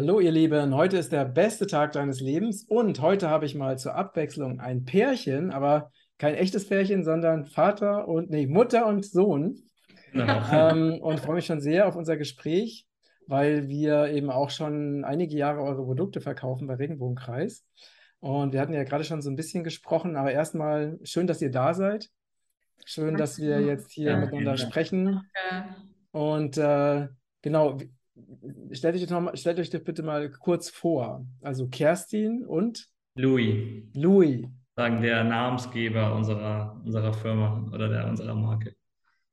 Hallo ihr Lieben, heute ist der beste Tag deines Lebens und heute habe ich mal zur Abwechslung ein Pärchen, aber kein echtes Pärchen, sondern Vater und, nee, Mutter und Sohn. Ähm, und freue mich schon sehr auf unser Gespräch, weil wir eben auch schon einige Jahre eure Produkte verkaufen bei Regenbogenkreis. Und wir hatten ja gerade schon so ein bisschen gesprochen, aber erstmal schön, dass ihr da seid. Schön, dass wir jetzt hier ja, miteinander ja. sprechen. Und äh, genau, stellt euch, mal, stellt euch das bitte mal kurz vor. Also Kerstin und Louis. Louis. Sagen der Namensgeber unserer, unserer Firma oder der, unserer Marke.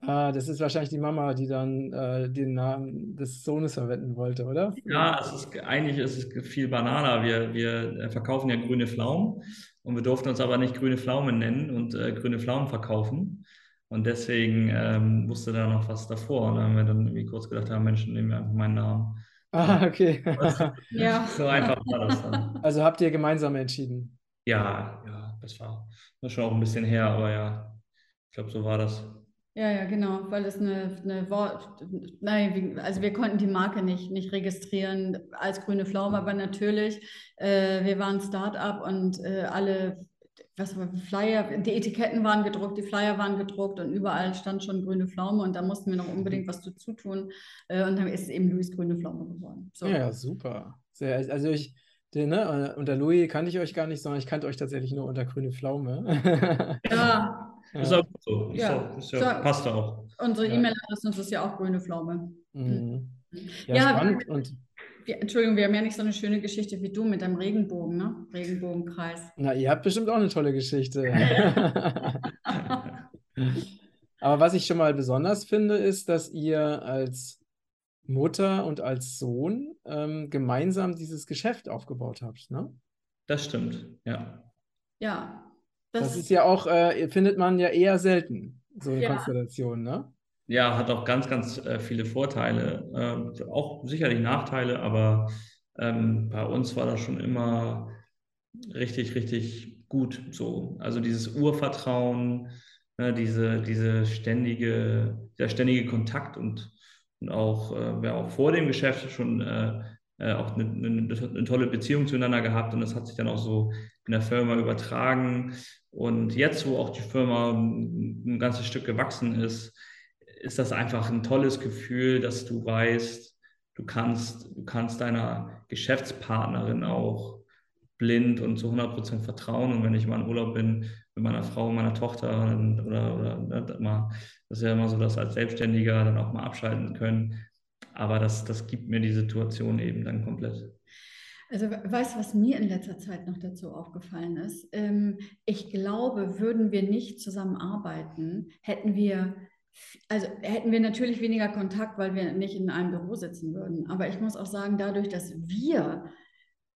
Ah, das ist wahrscheinlich die Mama, die dann äh, den Namen des Sohnes verwenden wollte, oder? Ja, es ist, eigentlich ist es viel banaler. Wir, wir verkaufen ja grüne Pflaumen und wir durften uns aber nicht grüne Pflaumen nennen und äh, grüne Pflaumen verkaufen. Und deswegen ähm, wusste da noch was davor. Und dann haben wir dann irgendwie kurz gedacht, ja, Mensch, nehmen wir einfach meinen Namen. Ah, okay. ja. So einfach war das dann. Also habt ihr gemeinsam entschieden? Ja, ja, das war, das schon auch ein bisschen her, aber ja, ich glaube, so war das. Ja, ja, genau, weil es eine, eine Wort, nein, also wir konnten die Marke nicht, nicht registrieren als grüne Pflaume, aber natürlich, äh, wir waren Start-up und äh, alle was war Flyer, die Etiketten waren gedruckt, die Flyer waren gedruckt und überall stand schon grüne Pflaume und da mussten wir noch unbedingt was dazu tun äh, und dann ist es eben Louis grüne Pflaume geworden. So. Ja, super. Sehr, also ich, den, ne, unter Louis kannte ich euch gar nicht, sondern ich kannte euch tatsächlich nur unter grüne Pflaume. ja. Ist auch so. Ist ja. Auch, ist ja, so, passt auch. Unsere E-Mail-Adresse ist ja auch grüne Pflaume. Mhm. Ja, ja, spannend. Und wir, Entschuldigung, wir haben ja nicht so eine schöne Geschichte wie du mit deinem Regenbogen, ne? Regenbogenkreis. Na, ihr habt bestimmt auch eine tolle Geschichte. Aber was ich schon mal besonders finde, ist, dass ihr als Mutter und als Sohn ähm, gemeinsam dieses Geschäft aufgebaut habt, ne? Das stimmt, ja. Ja. Das, das ist ja auch, äh, findet man ja eher selten, so eine ja. Konstellation, ne? Ja, hat auch ganz, ganz äh, viele Vorteile, äh, auch sicherlich Nachteile, aber ähm, bei uns war das schon immer richtig, richtig gut so. Also dieses Urvertrauen, ne, diese, diese ständige, der ständige Kontakt und, und auch, äh, wir auch vor dem Geschäft schon äh, auch eine, eine, eine, tolle Beziehung zueinander gehabt und das hat sich dann auch so in der Firma übertragen. Und jetzt, wo auch die Firma ein ganzes Stück gewachsen ist, ist das einfach ein tolles Gefühl, dass du weißt, du kannst, du kannst deiner Geschäftspartnerin auch blind und zu 100 Prozent vertrauen. Und wenn ich mal in Urlaub bin mit meiner Frau, meiner Tochter oder, oder ne, das ist ja immer so, dass als Selbstständiger dann auch mal abschalten können. Aber das, das gibt mir die Situation eben dann komplett. Also weißt du, was mir in letzter Zeit noch dazu aufgefallen ist? Ähm, ich glaube, würden wir nicht zusammenarbeiten, hätten wir also hätten wir natürlich weniger Kontakt, weil wir nicht in einem Büro sitzen würden. Aber ich muss auch sagen, dadurch, dass wir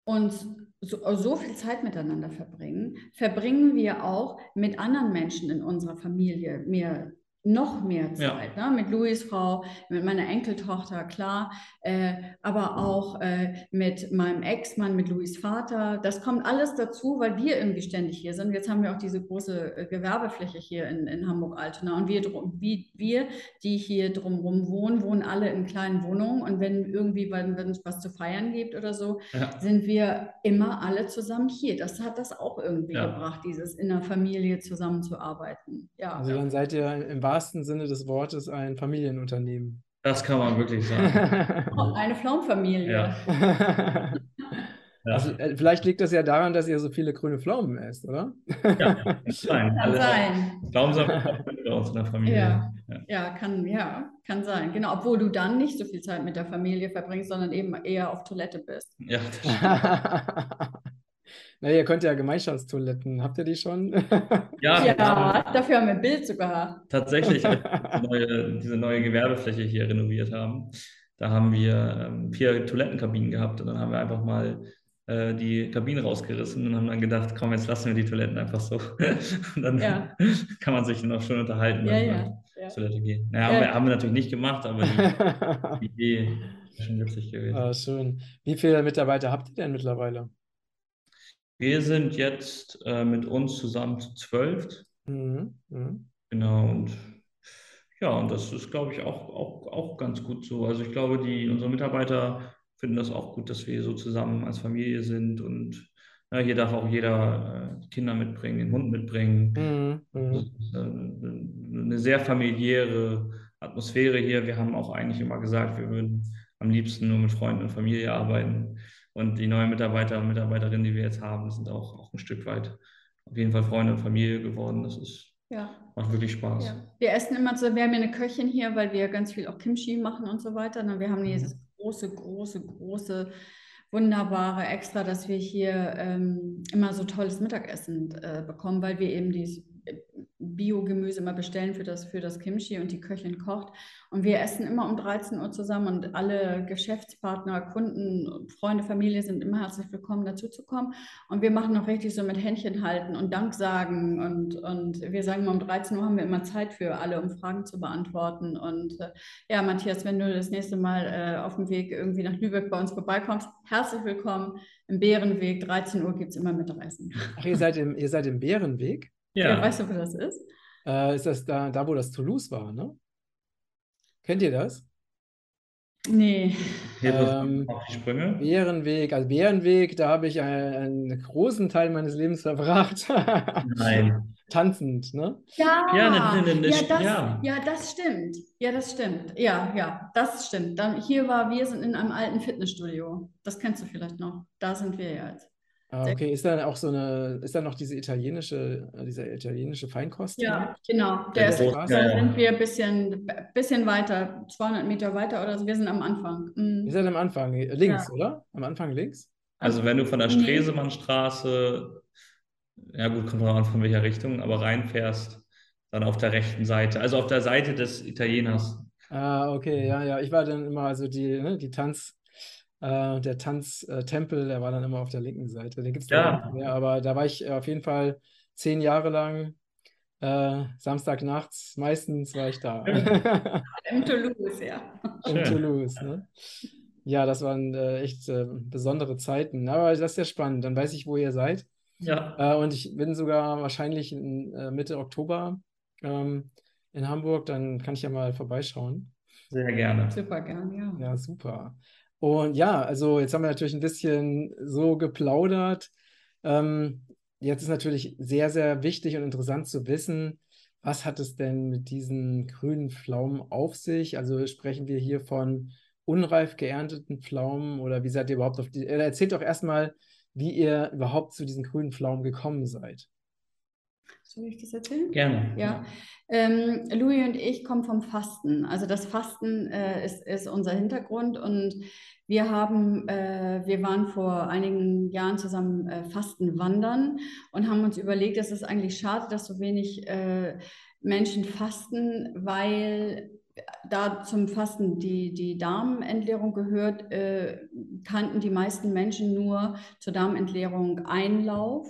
uns so, so, viel Zeit miteinander verbringen, verbringen wir auch mit anderen Menschen in unserer Familie mehr noch mehr Zeit, ja. ne? mit Louis Frau, mit meiner Enkeltochter, klar, äh, aber auch äh, mit meinem Ex-Mann, mit Louis Vater. Das kommt alles dazu, weil wir irgendwie ständig hier sind. Jetzt haben wir auch diese große äh, Gewerbefläche hier in, in Hamburg-Altona und wir, wie, wir, die hier drumherum wohnen, wohnen alle in kleinen Wohnungen und wenn irgendwie, wenn, wenn es was zu feiern gibt oder so, ja. sind wir immer alle zusammen hier. Das hat das auch irgendwie ja. gebracht, dieses in der Familie zusammenzuarbeiten. Ja. Also dann seid ihr im wahrsten Sinne des Wortes ein Familienunternehmen. Das kann man wirklich sagen. Eine Pflaumenfamilie. Ja. Also, äh, vielleicht liegt das ja daran, dass ihr so viele grüne Pflaumen esst, oder? Ja, kann sein. Kann sein. Pflaumensaft bei uns in der Familie. Ja. Ja. ja. kann, ja, kann sein. Genau, obwohl du dann nicht so viel Zeit mit der Familie verbringst, sondern eben eher auf Toilette bist. Ja, das stimmt. Na, ihr könnt ja Gemeinschaftstoiletten. Habt ihr die schon? Ja, ja dafür haben wir ein Bild sogar. Tatsächlich, als wir neue, diese neue Gewerbefläche hier renoviert haben, da haben wir ähm, vier Toilettenkabinen gehabt und dann haben wir einfach mal äh, die Kabinen rausgerissen und haben dann gedacht, komm, jetzt lassen wir die Toiletten einfach so. und dann ja. kann man sich noch schön unterhalten, ja, ja. ja. Toilette gehen. Naja, haben wir, haben, wir, natürlich nicht gemacht, aber die, die Idee ist schon witzig gewesen. Ah, schön. Wie viele Mitarbeiter habt ihr denn mittlerweile? Wir sind jetzt äh, mit uns zusammen zu zwölf. Mhm. Mhm. Genau, und ja, und das ist, glaube ich, auch, auch, auch ganz gut so. Also ich glaube, die, unsere Mitarbeiter finden das auch gut, dass wir so zusammen als Familie sind und ja, hier darf auch jeder äh, Kinder mitbringen, den Hund mitbringen. Mhm. mhm. Ist äh, eine sehr familiäre Atmosphäre hier. Wir haben auch eigentlich immer gesagt, wir würden am liebsten nur mit Freunden und Familie arbeiten. Und die neuen Mitarbeiter und Mitarbeiterinnen, die wir jetzt haben, sind auch, auch ein Stück weit auf jeden Fall Freunde und Familie geworden. Das ist, ja. macht wirklich Spaß. Ja. Wir essen immer so, wir haben ja eine Köchin hier, weil wir ganz viel auch Kimchi machen und so weiter. Und wir haben mhm. dieses große, große, große wunderbare Extra, dass wir hier ähm, immer so tolles Mittagessen äh, bekommen, weil wir eben dieses Biogemüse immer bestellen für das, für das Kimchi und die Köchin kocht. Und wir essen immer um 13 Uhr zusammen und alle Geschäftspartner, Kunden, Freunde, Familie sind immer herzlich willkommen, dazu zu kommen. Und wir machen noch richtig so mit Händchen halten und Dank sagen. Und, und wir sagen immer um 13 Uhr haben wir immer Zeit für alle, um Fragen zu beantworten. Und äh, ja, Matthias, wenn du das nächste Mal äh, auf dem Weg irgendwie nach Lübeck bei uns vorbeikommst, herzlich willkommen. Im Bärenweg, 13 Uhr gibt es immer Mittagessen. Ach, ihr seid im, ihr seid im Bärenweg? Ja. ja. Weißt du, wo das ist? Äh, ist das da, da, wo das Toulouse war, ne? Kennt ihr das? Nee. Ähm, auf die Sprünge? Bärenweg, also Bärenweg, da habe ich einen, einen, großen Teil meines Lebens verbracht. Nein. Tanzend, ne? Ja, ja, ne, ne, ne, ja, das, ja. ja, das stimmt. Ja, das stimmt. Ja, ja, das stimmt. Dann, hier war, wir sind in einem alten Fitnessstudio. Das kennst du vielleicht noch. Da sind wir jetzt. Ah, okay, ist da auch so eine, ist da noch diese italienische, äh, dieser italienische Feinkost? Ja, genau. Der ist, da sind wir ein bisschen, bisschen weiter, 200 Meter weiter oder so. Wir sind am Anfang. Mhm. Wir sind am Anfang, links, ja. oder? Am Anfang links? Also wenn du von der Stresemannstraße, ja gut, kommt drauf an von welcher Richtung, aber reinfährst, dann auf der rechten Seite, also auf der Seite des Italieners. Ah, okay, ja, ja. Ich war dann immer, also die, ne, die Tanz, äh, der Tanztempel, der war dann immer auf der linken Seite. Den gibt es ja. nicht mehr, aber da war ich äh, auf jeden Fall zehn Jahre lang. Äh, Samstagnachts, meistens war ich da. In Toulouse, ja. In Toulouse, ne? Ja, das waren äh, echt äh, besondere Zeiten. Aber das ist ja spannend. Dann weiß ich, wo ihr seid. Ja. Äh, und ich bin sogar wahrscheinlich in, äh, Mitte Oktober ähm, in Hamburg. Dann kann ich ja mal vorbeischauen. Sehr gerne. Super gerne, ja. Ja, super. Und ja, also jetzt haben wir natürlich ein bisschen so geplaudert. Ähm, jetzt ist natürlich sehr, sehr wichtig und interessant zu wissen, was hat es denn mit diesen grünen Pflaumen auf sich? Also sprechen wir hier von unreif geernteten Pflaumen oder wie seid ihr überhaupt auf die? Äh, erzählt doch erstmal, wie ihr überhaupt zu diesen grünen Pflaumen gekommen seid. Soll ich das erzählen? Gerne. Ja. Ähm, Louis und ich kommen vom Fasten. Also das Fasten äh, ist, ist unser Hintergrund und wir haben, äh, wir waren vor einigen Jahren zusammen äh, Fasten wandern und haben uns überlegt, es ist eigentlich schade, dass so wenig äh, Menschen fasten, weil da zum Fasten die, die Darmentleerung gehört, äh, kannten die meisten Menschen nur zur Darmentleerung Einlauf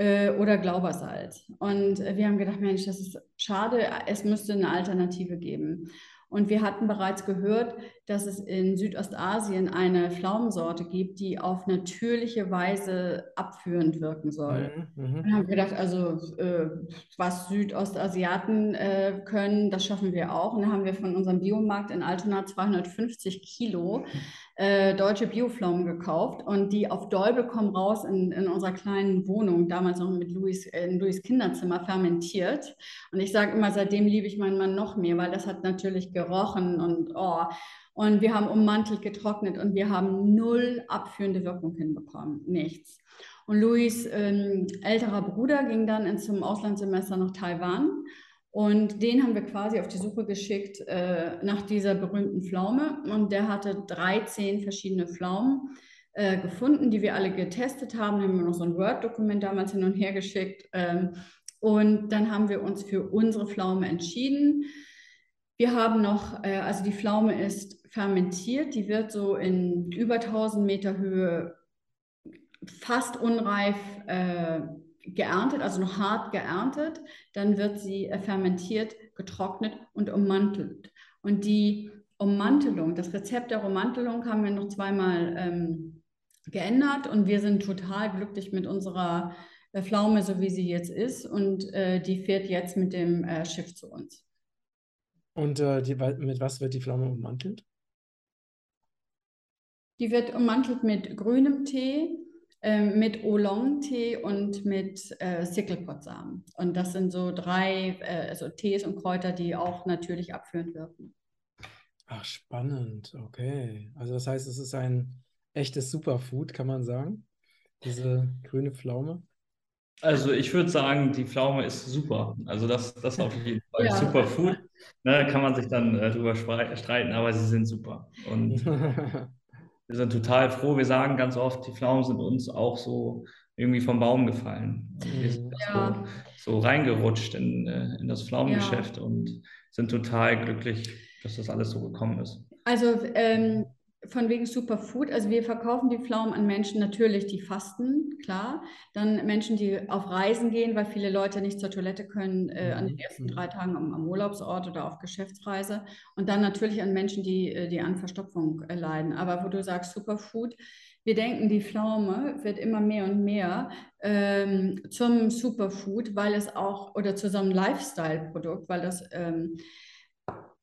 äh, oder Glaubersalz. Und äh, wir haben gedacht, Mensch, das ist schade, es müsste eine Alternative geben. Und wir hatten bereits gehört, dass es in Südostasien eine Pflaumensorte gibt, die auf natürliche Weise abführend wirken soll. Mhm, mhm. Und haben gedacht, also äh, was Südostasiaten äh, können, das schaffen wir auch. Und dann haben wir von unserem Biomarkt in Altona 250 Kilo äh, deutsche Bioflaumen gekauft und die auf Däubel kommen raus in, in unserer kleinen Wohnung, damals noch mit Louis, in Louis Kinderzimmer fermentiert. Und ich sage immer, seitdem liebe ich meinen Mann noch mehr, weil das hat natürlich gerochen und oh. Und wir haben ummantelt, getrocknet und wir haben null abführende Wirkung hinbekommen. Nichts. Und Louis ähm, älterer Bruder ging dann zum Auslandssemester nach Taiwan und den haben wir quasi auf die Suche geschickt äh, nach dieser berühmten Pflaume. Und der hatte 13 verschiedene Pflaumen äh, gefunden, die wir alle getestet haben. Dann haben wir noch so ein Word-Dokument damals hin und her geschickt. Ähm, und dann haben wir uns für unsere Pflaume entschieden. Wir haben noch, äh, also die Pflaume ist fermentiert, die wird so in über 1000 Meter Höhe fast unreif äh, geerntet, also noch hart geerntet, dann wird sie äh, fermentiert, getrocknet und ummantelt. Und die Ummantelung, das Rezept der Ummantelung haben wir noch zweimal ähm, geändert und wir sind total glücklich mit unserer äh, Pflaume, so wie sie jetzt ist. Und äh, die fährt jetzt mit dem äh, Schiff zu uns. Und äh, die, mit was wird die Pflaume ummantelt? Die wird ummantelt mit grünem Tee, äh, mit Oolong-Tee und mit äh, Sickelpotsamen. Und das sind so drei äh, also Tees und Kräuter, die auch natürlich abführend wirken. Ach, spannend. Okay. Also das heißt, es ist ein echtes Superfood, kann man sagen. Diese grüne Pflaume. Also ich würde sagen, die Pflaume ist super. Also das, das auf jeden Fall ja. Superfood. Ne, kann man sich dann äh, drüber streiten, aber sie sind super. Und wir sind total froh. Wir sagen ganz oft, die Pflaumen sind uns auch so irgendwie vom Baum gefallen. Wir sind ja. so, so, reingerutscht in, äh, in das Pflaumengeschäft ja. und sind total glücklich, dass das alles so gekommen ist. Also ähm, von wegen Superfood. Also wir verkaufen die Pflaumen an Menschen natürlich, die fasten, klar. Dann Menschen, die auf Reisen gehen, weil viele Leute nicht zur Toilette können äh, an den mhm, ersten mhm. drei Tagen am, am, Urlaubsort oder auf Geschäftsreise. Und dann natürlich an Menschen, die, äh, die an Verstopfung äh, leiden. Aber wo du sagst Superfood, wir denken, die Pflaume wird immer mehr und mehr ähm, zum Superfood, weil es auch, oder zu so einem Lifestyle-Produkt, weil das ähm,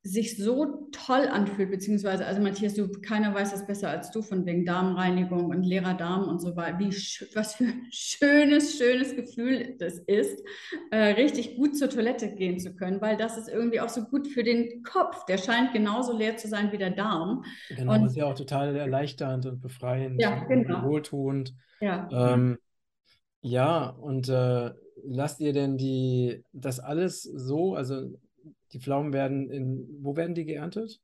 sich so toll anfühlt, beziehungsweise, also Matthias, du, keiner weiß das besser als du von wegen Darmreinigung und leerer Darm und so weiter, wie, was für ein schönes, schönes Gefühl das ist, äh, richtig gut zur Toilette gehen zu können, weil das ist irgendwie auch so gut für den Kopf. Der scheint genauso leer zu sein wie der Darm. Genau, und, ist ja auch total erleichternd und befreiend ja, genau. und wohltuend. Ja, ähm, ja und äh, lasst ihr denn die, das alles so, also die Pflaumen werden in, wo werden die geerntet?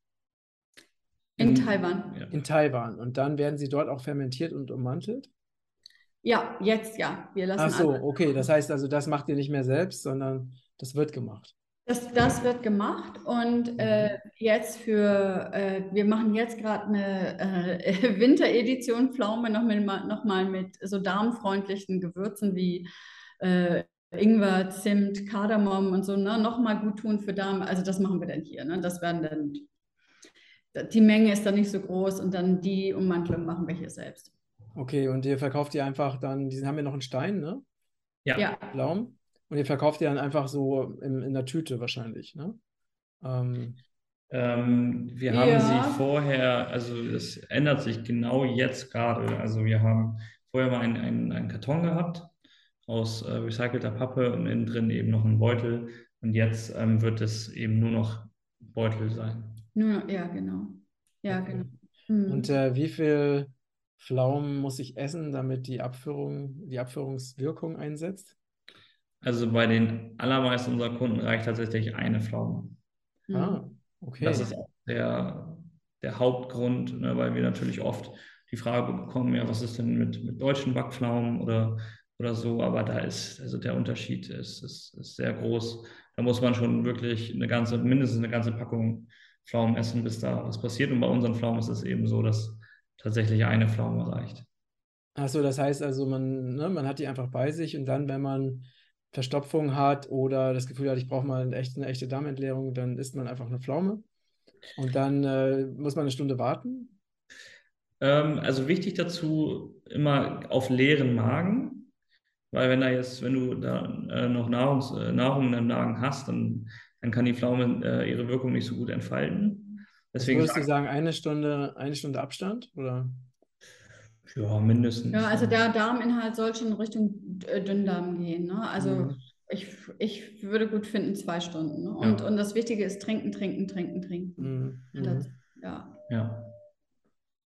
In, in Taiwan. In Taiwan. Und dann werden sie dort auch fermentiert und ummantelt? Ja, jetzt ja. Wir lassen Ach so, okay. Das heißt also, das macht ihr nicht mehr selbst, sondern das wird gemacht. Das, das wird gemacht und mhm. äh, jetzt für, äh, wir machen jetzt gerade eine äh, Winteredition Pflaume noch, mit, noch mal mit so darmfreundlichen Gewürzen wie äh, Ingwer, Zimt, Kardamom und so, ne, nochmal gut tun für Darm. Also das machen wir dann hier. Ne? Das werden dann, die Menge ist dann nicht so groß und dann die Ummantelung machen wir hier selbst. Okay, und ihr verkauft die einfach dann, die haben ja noch einen Stein, ne? Ja. ja. Blaum. Und ihr verkauft die dann einfach so in, in der Tüte wahrscheinlich, ne? Ähm, ähm, wir haben ja. sie vorher, also es ändert sich genau jetzt gerade. Also wir haben vorher mal einen, einen, einen Karton gehabt aus äh, recycelter Pappe und innen drin eben noch ein Beutel. Und jetzt ähm, wird es eben nur noch Beutel sein. Nur, ja, genau. Ja, okay. genau. Mhm. Und äh, wie viel Pflaumen muss ich essen, damit die Abführung, die Abführungswirkung einsetzt? Also bei den allermeisten unserer Kunden reicht tatsächlich eine Pflaume. Ah, okay. Das ist auch der, der Hauptgrund, ne, weil wir natürlich oft die Frage bekommen, ja, was ist denn mit, mit deutschen Backpflaumen oder oder so, aber da ist, also der Unterschied ist, ist, ist sehr groß. Da muss man schon wirklich eine ganze, mindestens eine ganze Packung Pflaumen essen, bis da was passiert. Und bei unseren Pflaumen ist es eben so, dass tatsächlich eine Pflaume reicht. Achso, das heißt also, man, ne, man hat die einfach bei sich und dann, wenn man Verstopfung hat oder das Gefühl hat, ich brauche mal eine echte, eine echte Darmentleerung, dann isst man einfach eine Pflaume und dann äh, muss man eine Stunde warten. Ähm, also wichtig dazu immer auf leeren Magen. Weil wenn da jetzt, wenn du da äh, noch Nahrungs, äh, Nahrung in deinem Magen hast, dann, dann kann die Pflaume äh, ihre Wirkung nicht so gut entfalten. Deswegen würdest du sagen, eine Stunde, eine Stunde Abstand? Oder? Ja, mindestens. Ja, also der Darminhalt soll schon Richtung äh, Dünndarm gehen. Ne? Also mhm. ich, ich würde gut finden, zwei Stunden. Ne? Und, ja. und das Wichtige ist trinken, trinken, trinken, trinken. Mhm. Das, ja. ja.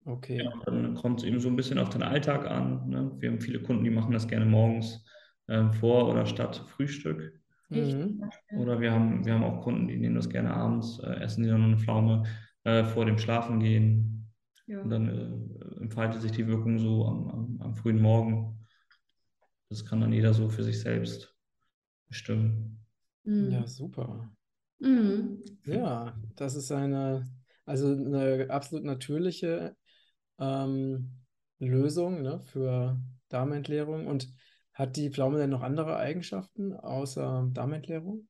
Okay. Ja, dann kommt es eben so ein bisschen auf den Alltag an. Ne? Wir haben viele Kunden, die machen das gerne morgens äh, vor oder statt Frühstück. Mhm. Oder wir haben, wir haben auch Kunden, die nehmen das gerne abends, äh, essen die dann eine Pflaume äh, vor dem Schlafengehen. Ja. Und dann äh, entfaltet sich die Wirkung so am, am, am, frühen Morgen. Das kann dann jeder so für sich selbst bestimmen. Mhm. Ja, super. Mhm. Ja, das ist eine, also eine absolut natürliche ähm, Lösung ne, für Darmentleerung. Und hat die Pflaume denn noch andere Eigenschaften außer Darmentleerung?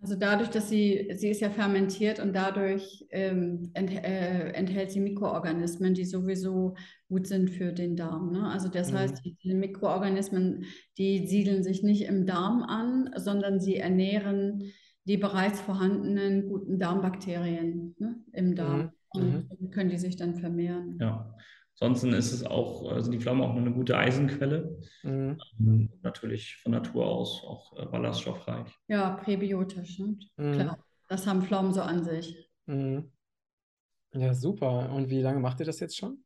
Also dadurch, dass sie, sie ist ja fermentiert und dadurch ähm, ent, äh, enthält sie Mikroorganismen, die sowieso gut sind für den Darm. Ne? Also das mhm. heißt, die Mikroorganismen, die siedeln sich nicht im Darm an, sondern sie ernähren die bereits vorhandenen guten Darmbakterien ne, im Darm. Mhm. Und mhm. können die sich dann vermehren. Ja. Ansonsten ist es auch, sind also die Pflaumen auch eine gute Eisenquelle. Mhm. Ähm, natürlich von Natur aus auch äh, ballaststoffreich. Ja, präbiotisch, ne? Mhm. Klar. Das haben Pflaumen so an sich. Mhm. Ja, super. Und wie lange macht ihr das jetzt schon?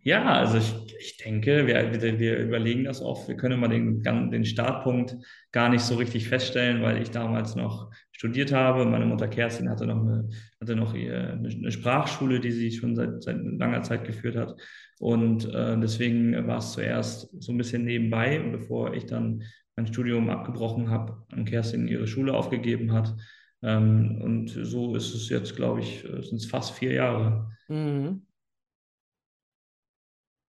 Ja, also ich, ich denke, wir, wir, überlegen das oft. Wir können immer den, den Startpunkt gar nicht so richtig feststellen, weil ich damals noch studiert habe. Meine Mutter Kerstin hatte noch eine, hatte noch eine, Sprachschule, die sie schon seit, seit langer Zeit geführt hat. Und äh, deswegen war es zuerst so ein bisschen nebenbei, bevor ich dann mein Studium abgebrochen habe und Kerstin ihre Schule aufgegeben hat. Ähm, und so ist es jetzt, glaube ich, äh, sind es fast vier Jahre. Mhm.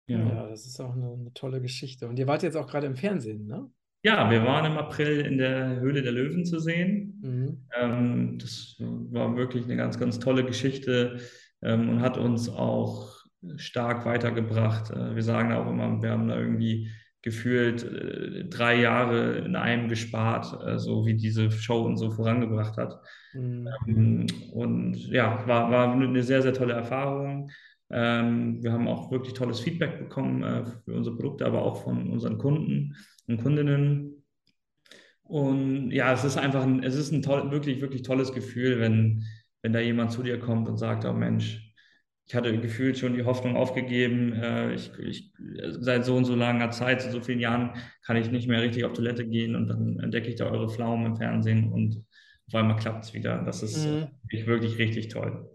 Ja. ja, das ist auch eine, eine, tolle Geschichte. Und ihr wart jetzt auch gerade im Fernsehen, ne? Ja, wir waren im April in der Höhle der Löwen zu sehen. Mhm. Ähm, das war wirklich eine ganz, ganz tolle Geschichte ähm, und hat uns auch stark weitergebracht. Äh, wir sagen auch immer, wir haben da irgendwie gefühlt äh, drei Jahre in einem gespart, äh, so wie diese Show uns so vorangebracht hat. Mhm. Ähm, und ja, war, war eine sehr, sehr tolle Erfahrung. Ähm, wir haben auch wirklich tolles Feedback bekommen äh, für unsere Produkte, aber auch von unseren Kunden und Kundinnen. Und ja, es ist einfach ein, es ist ein toll, wirklich, wirklich tolles Gefühl, wenn, wenn da jemand zu dir kommt und sagt, oh Mensch, ich hatte gefühlt schon die Hoffnung aufgegeben, äh, ich, ich, seit so und so langer Zeit, seit so vielen Jahren kann ich nicht mehr richtig auf Toilette gehen und dann entdecke ich da eure Pflaumen im Fernsehen und auf einmal klappt es wieder. Das ist mhm. wirklich richtig toll.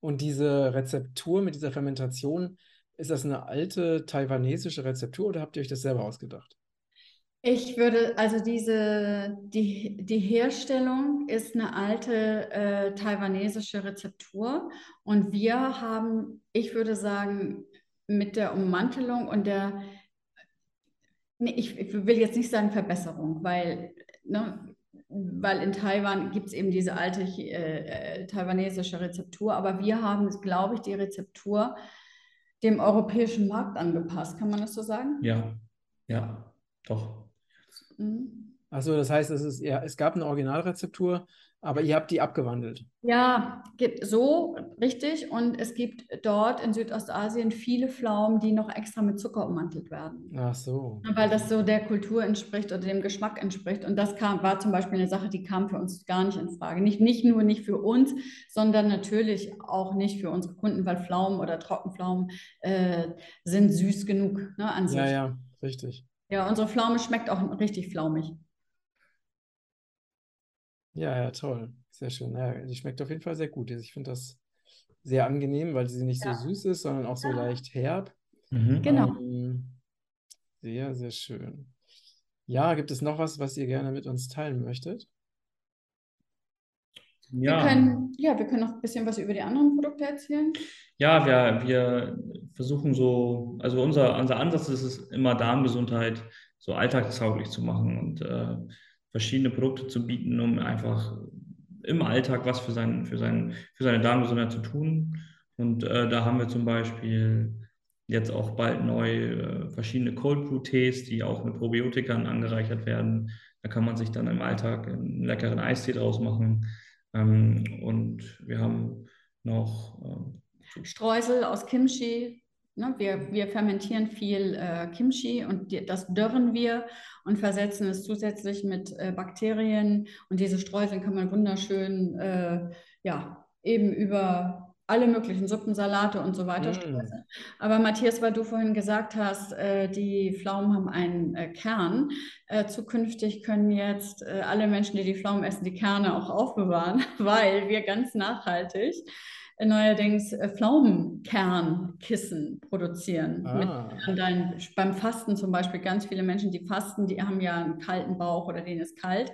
Und diese Rezeptur mit dieser Fermentation, ist das eine alte taiwanesische Rezeptur oder habt ihr euch das selber ausgedacht? Ich würde, also diese, die, die Herstellung ist eine alte äh, taiwanesische Rezeptur und wir haben, ich würde sagen, mit der Ummantelung und der, nee, ich, ich will jetzt nicht sagen Verbesserung, weil ne, weil in Taiwan gibt es eben diese alte äh, äh, taiwanesische Rezeptur, aber wir haben, glaube ich, die Rezeptur dem europäischen Markt angepasst. Kann man das so sagen? Ja, ja, doch. Mhm. Achso, das heißt, es, ist, ja, es gab eine Originalrezeptur, aber ihr habt die abgewandelt. Ja, gibt so richtig. Und es gibt dort in Südostasien viele Pflaumen, die noch extra mit Zucker ummantelt werden. Ach so. Weil das so der Kultur entspricht oder dem Geschmack entspricht. Und das kam, war zum Beispiel eine Sache, die kam für uns gar nicht in Frage. Nicht, nicht nur nicht für uns, sondern natürlich auch nicht für unsere Kunden, weil Pflaumen oder Trockenpflaumen äh, sind süß genug ne, an sich. Ja, ja, richtig. Ja, unsere Pflaume schmeckt auch richtig flaumig. Ja, ja, toll. Sehr schön. Ja, die schmeckt auf jeden Fall sehr gut. Ich finde das sehr angenehm, weil sie nicht ja. so süß ist, sondern auch so ja. leicht herb. Mhm. Genau. Ähm, sehr, sehr schön. Ja, gibt es noch was, was ihr gerne mit uns teilen möchtet? Ja. Wir können, ja, wir können noch ein bisschen was über die anderen Produkte erzählen. Ja, wir, wir versuchen so, also unser, unser Ansatz ist es immer Darmgesundheit so alltagstauglich zu machen und äh, verschiedene Produkte zu bieten, um einfach im Alltag was für, sein, für, sein, für seine Darmgesundheit zu tun. Und äh, da haben wir zum Beispiel jetzt auch bald neu äh, verschiedene Cold Brew Tees, die auch mit Probiotikern angereichert werden. Da kann man sich dann im Alltag einen leckeren Eistee draus machen. Ähm, und wir haben noch äh, Streusel aus Kimchi, Ne, wir, wir fermentieren viel äh, Kimchi und die, das dörren wir und versetzen es zusätzlich mit äh, Bakterien. Und diese Streusel kann man wunderschön, äh, ja, eben über alle möglichen Suppen, Salate und so weiter mm. Aber Matthias, weil du vorhin gesagt hast, äh, die Pflaumen haben einen äh, Kern. Äh, zukünftig können jetzt alle Menschen, die die Pflaumen essen, die Kerne auch aufbewahren, weil wir ganz nachhaltig neuerdings äh, Pflaumenkernkissen produzieren. Ah. Dein, beim Fasten zum Beispiel ganz viele Menschen, die fasten, die haben ja einen kalten Bauch oder denen ist kalt.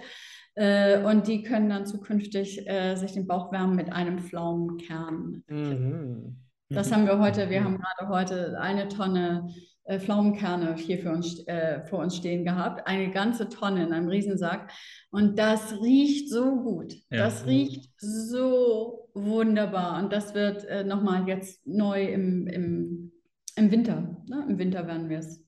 Äh, und die können dann zukünftig äh, sich den Bauch wärmen mit einem Pflaumenkern. Mhm. Das haben wir heute, wir haben gerade heute eine Tonne äh, Pflaumenkerne hier für uns, äh, vor uns stehen gehabt. Eine ganze Tonne in einem Riesensack. Und das riecht so gut. Ja. Das riecht so wunderbar. Und das wird äh, nochmal jetzt neu im, im, im Winter. Ne? Im Winter werden wir es.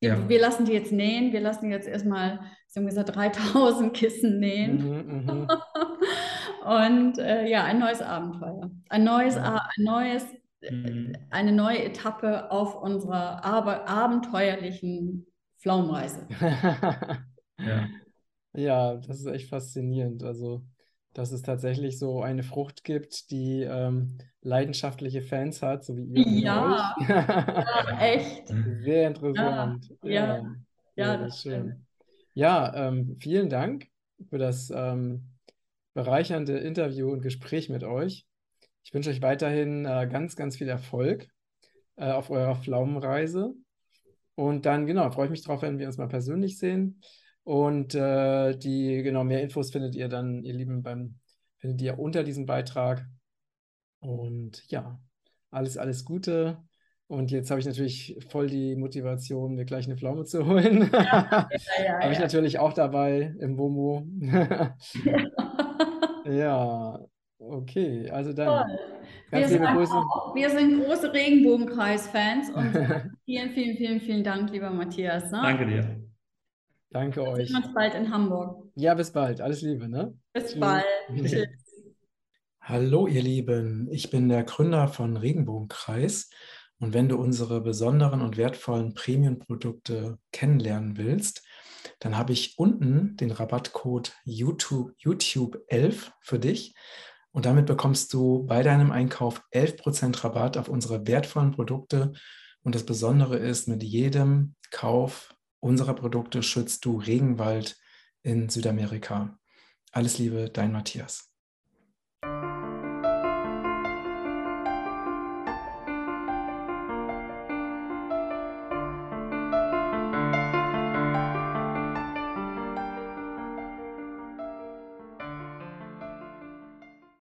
Ja. Wir lassen die jetzt nähen. Wir lassen jetzt erstmal, so gesagt, 3000 Kissen nähen. Mhm, mhm. Und äh, ja, ein neues Abenteuer. Ein neues, ein neues, mhm. eine neue Etappe auf unserer aber abenteuerlichen Pflaumenreise. ja. ja, das ist echt faszinierend. Also, dass es tatsächlich so eine Frucht gibt, die ähm, leidenschaftliche Fans hat, so wie ihr. Ja, ja echt. Sehr interessant. Ja, ja, ja, ja das schön. Stimmt. Ja, ähm, vielen Dank für das ähm, bereichernde Interview und Gespräch mit euch. Ich wünsche euch weiterhin äh, ganz, ganz viel Erfolg äh, auf eurer Pflaumenreise. Und dann, genau, freue ich mich drauf, wenn wir uns mal persönlich sehen. Und äh, die, genau, mehr Infos findet ihr dann, ihr Lieben, beim, findet ihr unter diesem Beitrag. Und ja, alles, alles Gute. Und jetzt habe ich natürlich voll die Motivation, mir gleich eine Pflaume zu holen. Ja, ja, ja, habe ich natürlich auch dabei im Womo. ja, okay. Also dann. Ganz wir, liebe Grüße. Auch, wir sind große Regenbogenkreis-Fans und vielen, vielen, vielen, vielen Dank, lieber Matthias. Ne? Danke dir. Danke wir euch. Sehen uns bald in Hamburg. Ja, bis bald. Alles Liebe, ne? Bis Tschüss. bald. Tschüss. Hallo, ihr Lieben. Ich bin der Gründer von Regenbogenkreis. Und wenn du unsere besonderen und wertvollen Premium-Produkte kennenlernen willst, dann habe ich unten den Rabattcode YouTube, YouTube 11 für dich. Und damit bekommst du bei deinem Einkauf 11% Rabatt auf unsere wertvollen Produkte. Und das Besondere ist, mit jedem Kauf unserer Produkte schützt du Regenwald in Südamerika. Alles Liebe, dein Matthias.